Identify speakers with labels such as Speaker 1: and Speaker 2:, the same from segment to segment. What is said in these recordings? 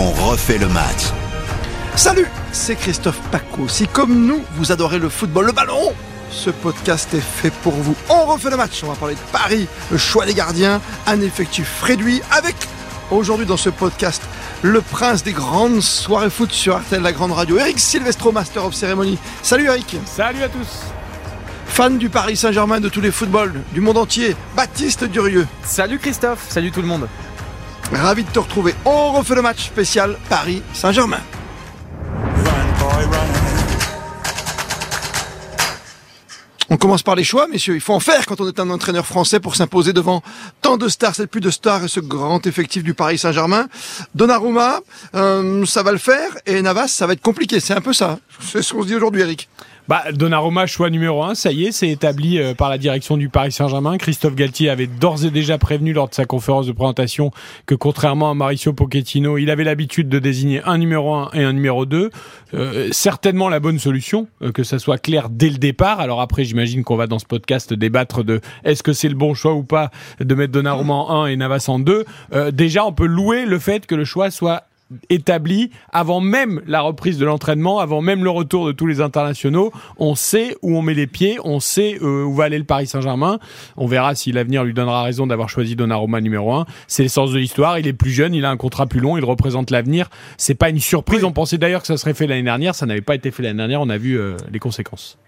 Speaker 1: on refait le match.
Speaker 2: Salut, c'est Christophe Paco. Si comme nous, vous adorez le football, le ballon, ce podcast est fait pour vous. On refait le match, on va parler de Paris, le choix des gardiens, un effectif réduit avec aujourd'hui dans ce podcast le prince des grandes soirées foot sur RTL La Grande Radio, Eric Silvestro, Master of Ceremony. Salut Eric.
Speaker 3: Salut à tous.
Speaker 2: Fan du Paris Saint-Germain, de tous les footballs, du monde entier, Baptiste Durieux.
Speaker 4: Salut Christophe, salut tout le monde.
Speaker 2: Ravi de te retrouver. On refait le match spécial Paris Saint-Germain. On commence par les choix, messieurs. Il faut en faire quand on est un entraîneur français pour s'imposer devant tant de stars, c'est plus de stars et ce grand effectif du Paris Saint-Germain. Donnarumma, euh, ça va le faire et Navas, ça va être compliqué. C'est un peu ça. C'est ce qu'on se dit aujourd'hui, Eric.
Speaker 3: Bah, Donnarumma, choix numéro 1, ça y est, c'est établi euh, par la direction du Paris Saint-Germain. Christophe Galtier avait d'ores et déjà prévenu lors de sa conférence de présentation que contrairement à Mauricio Pochettino, il avait l'habitude de désigner un numéro 1 et un numéro 2. Euh, certainement la bonne solution, euh, que ça soit clair dès le départ. Alors après, j'imagine qu'on va dans ce podcast débattre de est-ce que c'est le bon choix ou pas de mettre Donnarumma en 1 et Navas en 2. déjà, on peut louer le fait que le choix soit établi avant même la reprise de l'entraînement, avant même le retour de tous les internationaux. On sait où on met les pieds, on sait euh, où va aller le Paris Saint-Germain. On verra si l'avenir lui donnera raison d'avoir choisi Donnarumma numéro 1. C'est l'essence de l'histoire. Il est plus jeune, il a un contrat plus long, il représente l'avenir. C'est pas une surprise. On pensait d'ailleurs que ça serait fait l'année dernière. Ça n'avait pas été fait l'année dernière. On a vu euh, les conséquences.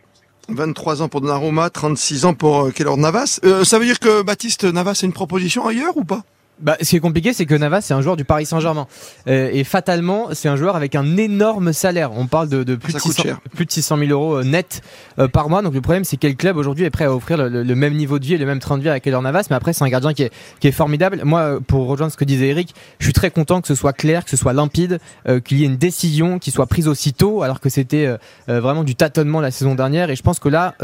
Speaker 2: 23 ans pour Donnarumma, 36 ans pour euh, Keylor Navas. ça veut dire que Baptiste Navas est une proposition ailleurs ou pas?
Speaker 4: Bah, ce qui est compliqué, c'est que Navas, c'est un joueur du Paris Saint-Germain. Euh, et fatalement, c'est un joueur avec un énorme salaire. On parle de, de plus, de 600, plus, de 600, 000 euros euh, net euh, par mois. Donc le problème, c'est quel club aujourd'hui est prêt à offrir le, le, même niveau de vie et le même train de vie à Keller Navas. Mais après, c'est un gardien qui est, qui est, formidable. Moi, pour rejoindre ce que disait Eric, je suis très content que ce soit clair, que ce soit limpide, euh, qu'il y ait une décision qui soit prise aussitôt, alors que c'était euh, vraiment du tâtonnement la saison dernière. Et je pense que là,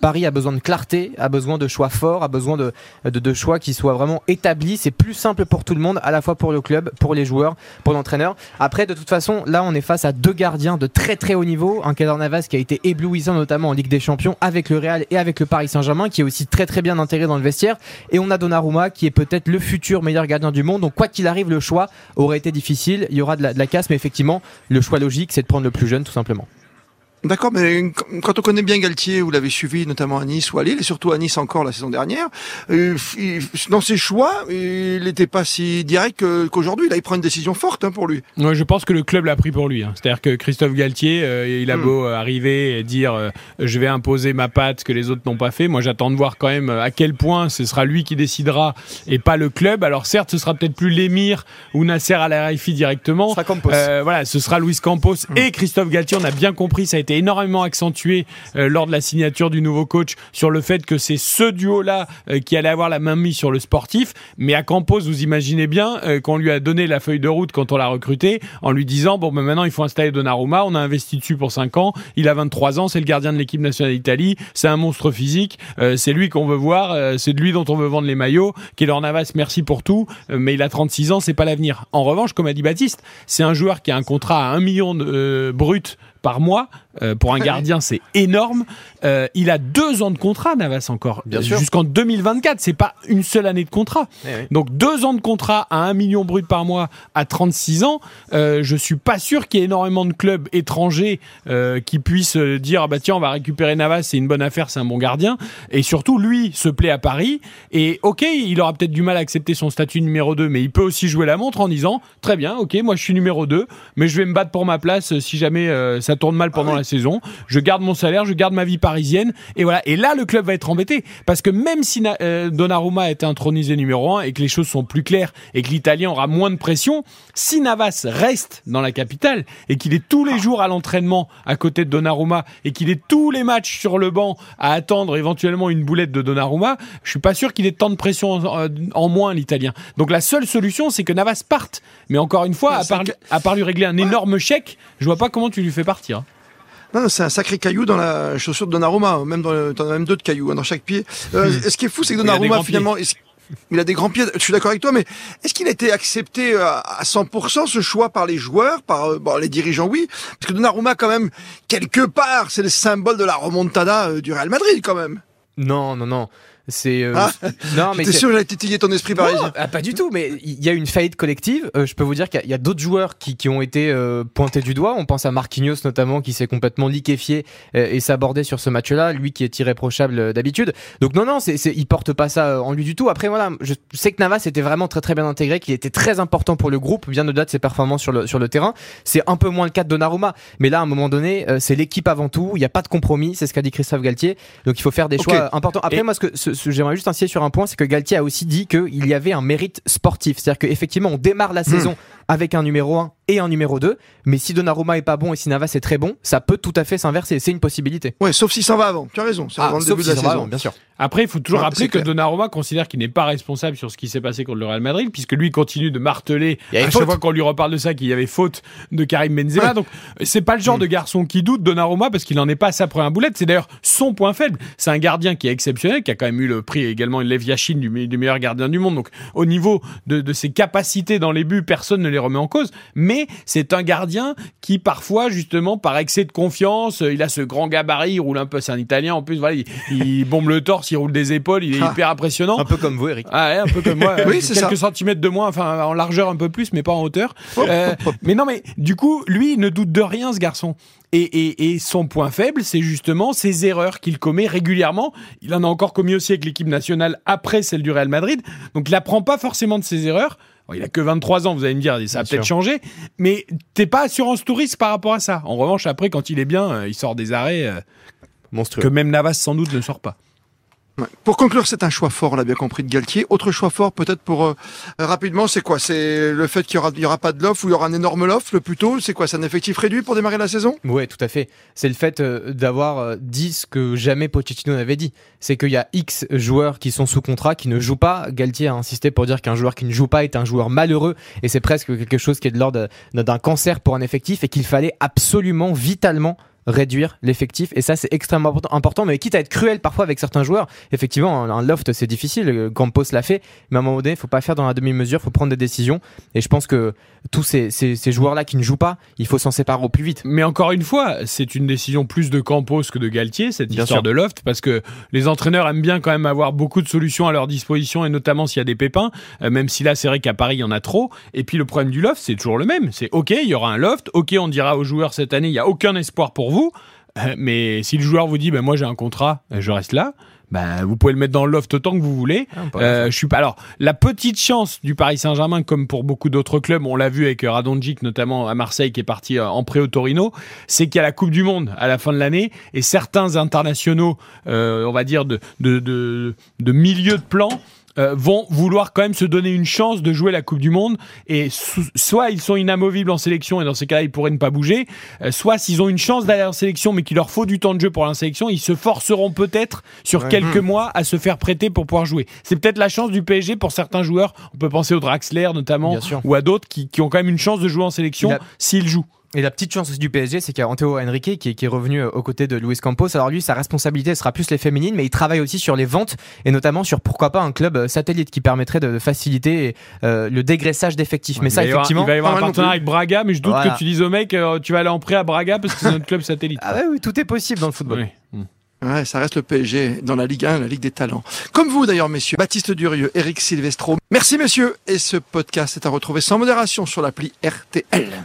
Speaker 4: Paris a besoin de clarté, a besoin de choix forts, a besoin de, de, de choix qui soient vraiment établis. Plus simple pour tout le monde, à la fois pour le club, pour les joueurs, pour l'entraîneur. Après, de toute façon, là, on est face à deux gardiens de très très haut niveau. Un Keylor Navas qui a été éblouissant, notamment en Ligue des Champions, avec le Real et avec le Paris Saint-Germain, qui est aussi très très bien intégré dans le vestiaire. Et on a Donnarumma qui est peut-être le futur meilleur gardien du monde. Donc, quoi qu'il arrive, le choix aurait été difficile. Il y aura de la casse, mais effectivement, le choix logique, c'est de prendre le plus jeune, tout simplement.
Speaker 2: D'accord, mais quand on connaît bien Galtier, vous l'avez suivi notamment à Nice ou à Lille, et surtout à Nice encore la saison dernière, euh, dans ses choix, il n'était pas si direct qu'aujourd'hui. Là, il prend une décision forte hein, pour lui.
Speaker 3: Ouais, je pense que le club l'a pris pour lui. Hein. C'est-à-dire que Christophe Galtier, euh, il a hmm. beau arriver et dire euh, je vais imposer ma patte que les autres n'ont pas fait. Moi, j'attends de voir quand même à quel point ce sera lui qui décidera et pas le club. Alors certes, ce sera peut-être plus l'émir ou Nasser Al Khelaifi directement.
Speaker 4: Ce sera Campos.
Speaker 3: voilà, ce sera Luis Campos hmm. et Christophe Galtier. On a bien compris, ça a été énormément accentué euh, lors de la signature du nouveau coach sur le fait que c'est ce duo-là euh, qui allait avoir la main mise sur le sportif. Mais à Campos, vous imaginez bien euh, qu'on lui a donné la feuille de route quand on l'a recruté en lui disant bon ben maintenant il faut installer Donnarumma, on a investi dessus pour 5 ans, il a 23 ans, c'est le gardien de l'équipe nationale d'Italie, c'est un monstre physique, c'est lui qu'on veut voir, c'est de lui dont on veut vendre les maillots. Keylor Navas, merci pour tout, mais il a 36 ans, c'est pas l'avenir. En revanche, comme a dit Baptiste, c'est un joueur qui a un contrat à 1 million de, brut par mois. Euh, pour un gardien, c'est énorme. Euh, il a deux ans de contrat, Navas encore, jusqu'en 2024. C'est pas une seule année de contrat. Eh Donc deux ans de contrat à 1 million brut par mois à 36 ans. Euh, je suis pas sûr qu'il y ait énormément de clubs étrangers euh, qui puissent dire ah bah tiens on va récupérer Navas, c'est une bonne affaire, c'est un bon gardien. Et surtout lui se plaît à Paris. Et ok, il aura peut-être du mal à accepter son statut numéro 2 mais il peut aussi jouer la montre en disant très bien, ok, moi je suis numéro 2 mais je vais me battre pour ma place si jamais ça tourne mal pendant ah la saison. Je garde mon salaire, je garde ma vie parisienne. Et voilà. Et là, le club va être embêté. Parce que même si euh, Donnarumma a été intronisé numéro 1 et que les choses sont plus claires et que l'Italien aura moins de pression, si Navas reste dans la capitale et qu'il est tous les jours à l'entraînement à côté de Donnarumma et qu'il est tous les matchs sur le banc à attendre éventuellement une boulette de Donnarumma, je suis pas sûr qu'il ait tant de pression en, en moins l'Italien. Donc la seule solution, c'est que Navas parte. Mais encore une fois, à part, à part lui régler un énorme chèque, je vois pas comment tu lui fais partir.
Speaker 2: Non, c'est un sacré caillou dans la chaussure de Donnarumma, même dans, le, as même deux de cailloux hein, dans chaque pied. Euh. Ce qui est fou, c'est que Donnarumma finalement, il a des grands pieds? Je suis d'accord avec toi, mais est-ce qu'il a été accepté euh, à 100% ce choix par les joueurs, par euh, bon, les dirigeants, oui, parce que Donnarumma quand même quelque part, c'est le symbole de la remontada du Real Madrid quand même.
Speaker 4: Non, non, non.
Speaker 2: C'est euh, ah, non, mais t'es sûr que j'allais titiller ton esprit parisien
Speaker 4: ah, Pas du tout, mais il y a une faillite collective. Euh, je peux vous dire qu'il y a, d'autres joueurs qui, qui, ont été euh, pointés du doigt. On pense à Marquinhos notamment, qui s'est complètement liquéfié et s'abordait sur ce match-là, lui qui est irréprochable d'habitude. Donc non, non, c'est, il porte pas ça en lui du tout. Après voilà, je sais que Navas était vraiment très très bien intégré, qu'il était très important pour le groupe, bien au-delà de ses performances sur le sur le terrain. C'est un peu moins le cas de Donnarumma, mais là à un moment donné, c'est l'équipe avant tout. Il n'y a pas de compromis, c'est ce qu'a dit Christophe Galtier. Donc il faut faire des choix importants. Après moi, ce que ce, j'aimerais juste insister sur un point, c'est que Galtier a aussi dit qu'il y avait un mérite sportif. C'est-à-dire qu'effectivement, on démarre la hmm. saison avec un numéro 1 et un numéro 2. Mais si Donnarumma est pas bon et si Navas est très bon, ça peut tout à fait s'inverser. C'est une possibilité.
Speaker 2: Ouais, sauf s'il s'en va avant. Tu as raison.
Speaker 4: C'est ah, le début de la saison. bien sûr.
Speaker 3: Après, il faut toujours rappeler que Donnarumma considère qu'il n'est pas responsable sur ce qui s'est passé contre le Real Madrid, puisque lui continue de marteler à chaque fois qu'on lui reparle de ça qu'il y avait faute de Karim Benzema. Donc, c'est pas le genre mm. de garçon qui doute Donnarumma parce qu'il n'en est pas à sa première boulette. C'est d'ailleurs son point faible. C'est un gardien qui est exceptionnel, qui a quand même eu le prix également Lev Yashin du, meilleur gardien du monde. Donc, au niveau de, de ses capacités dans les buts, personne ne les remet en cause. Mais c'est un gardien qui parfois, justement, par excès de confiance, il a ce grand gabarit, il roule un peu, c'est un Italien en plus, voilà, il, il bombe le torse il roule des épaules, il est ah. hyper impressionnant.
Speaker 4: Un peu comme vous, Eric.
Speaker 3: Ah ouais, un peu comme moi. oui, c'est quelques centimètres de moins, enfin en largeur un peu plus, mais pas en hauteur. Euh, mais non, mais du coup, lui, il ne doute de rien, ce garçon. Et, et, et, son point faible, c'est justement ses erreurs qu'il commet régulièrement. Il en a encore commis aussi avec l'équipe nationale après celle du Real Madrid. Donc il apprend pas forcément de ses erreurs. Il a que 23 ans, vous allez me dire, ça a peut-être changé. Mais t'es pas assurance touriste par rapport à ça. En revanche, après, quand il est bien, euh, il sort des arrêts euh, monstrueux. Que même Navas sans doute ne sort pas.
Speaker 2: Pour conclure, c'est un choix fort, on l'a bien compris, de Galtier. Autre choix fort, peut-être pour euh, rapidement, c'est quoi? C'est le fait qu'il y aura, pas de l'offre ou il y aura un énorme offre le plus tôt? C'est quoi? C'est un effectif réduit pour démarrer la saison?
Speaker 4: Oui, tout à fait. C'est le fait euh, d'avoir euh, dit ce que jamais Pochettino n'avait dit. C'est qu'il y a X joueurs qui sont sous contrat, qui ne jouent pas. Galtier a insisté pour dire qu'un joueur qui ne joue pas est un joueur malheureux et c'est presque quelque chose qui est de l'ordre d'un cancer pour un effectif et qu'il fallait absolument, vitalement réduire l'effectif. Et ça c'est extrêmement important mais quitte à être cruel parfois avec certains joueurs effectivement un loft c'est difficile. Campos l'a fait mais à un moment donné il faut pas faire dans la demi-mesure il faut prendre des décisions. Et je pense que tous ces, ces, joueurs là qui ne jouent pas il faut s'en séparer au plus vite.
Speaker 3: Mais encore une fois c'est une décision plus de Campos que de Galtier cette histoire de loft parce que les entraîneurs aiment bien quand même avoir beaucoup de solutions à leur disposition et notamment s'il y a des pépins euh, même si là c'est vrai qu'à Paris il y en a trop. Et puis le problème du loft c'est toujours le même. C'est ok il y aura un loft. Ok on dira aux joueurs cette année il y a aucun espoir pour vous euh, mais si le joueur vous dit, ben moi j'ai un contrat, euh, je reste là, ben, vous pouvez le mettre dans le loft autant que vous voulez. Ah, euh, je suis pas. Alors, la petite chance du Paris Saint-Germain, comme pour beaucoup d'autres clubs, on l'a vu avec Radonjic notamment à Marseille, qui est parti en pré au Torino, c'est qu'il y a la Coupe du Monde à la fin de l'année et certains internationaux, on va dire de de, de, de milieu de plan, euh, vont vouloir quand même se donner une chance de jouer la Coupe du Monde. Et soit ils sont inamovibles en sélection et dans ces cas-là ils pourraient ne pas bouger, euh, soit s'ils ont une chance d'aller en sélection mais qu'il leur faut du temps de jeu pour la sélection, ils se forceront peut-être sur quelques mmh. mois à se faire prêter pour pouvoir jouer. C'est peut-être la chance du PSG pour certains joueurs. On peut penser au Draxler notamment ou à d'autres qui, qui, ont quand même une chance de jouer en sélection s'ils jouent.
Speaker 4: Et la petite chance aussi du PSG, c'est qu'il y a Anteo Henrique qui, est revenu euh, aux côtés de Luis Campos. Alors lui, sa responsabilité sera plus les féminines, mais il travaille aussi sur les ventes et notamment sur pourquoi pas un club euh, satellite qui permettrait de faciliter euh, le dégraissage d'effectifs. mais ça, effectivement,
Speaker 3: il va y avoir un partenariat avec Braga, mais je doute que tu dises au mec, tu vas aller en prêt à Braga parce que c'est notre club satellite.
Speaker 4: Ah oui, tout est possible dans le football.
Speaker 2: Ouais, ça reste le PSG dans la Ligue 1, la Ligue des Talents. Comme vous d'ailleurs, messieurs. Baptiste Durieux, Eric Silvestro. Merci messieurs. Et ce podcast est à retrouver sans modération sur l'appli RTL.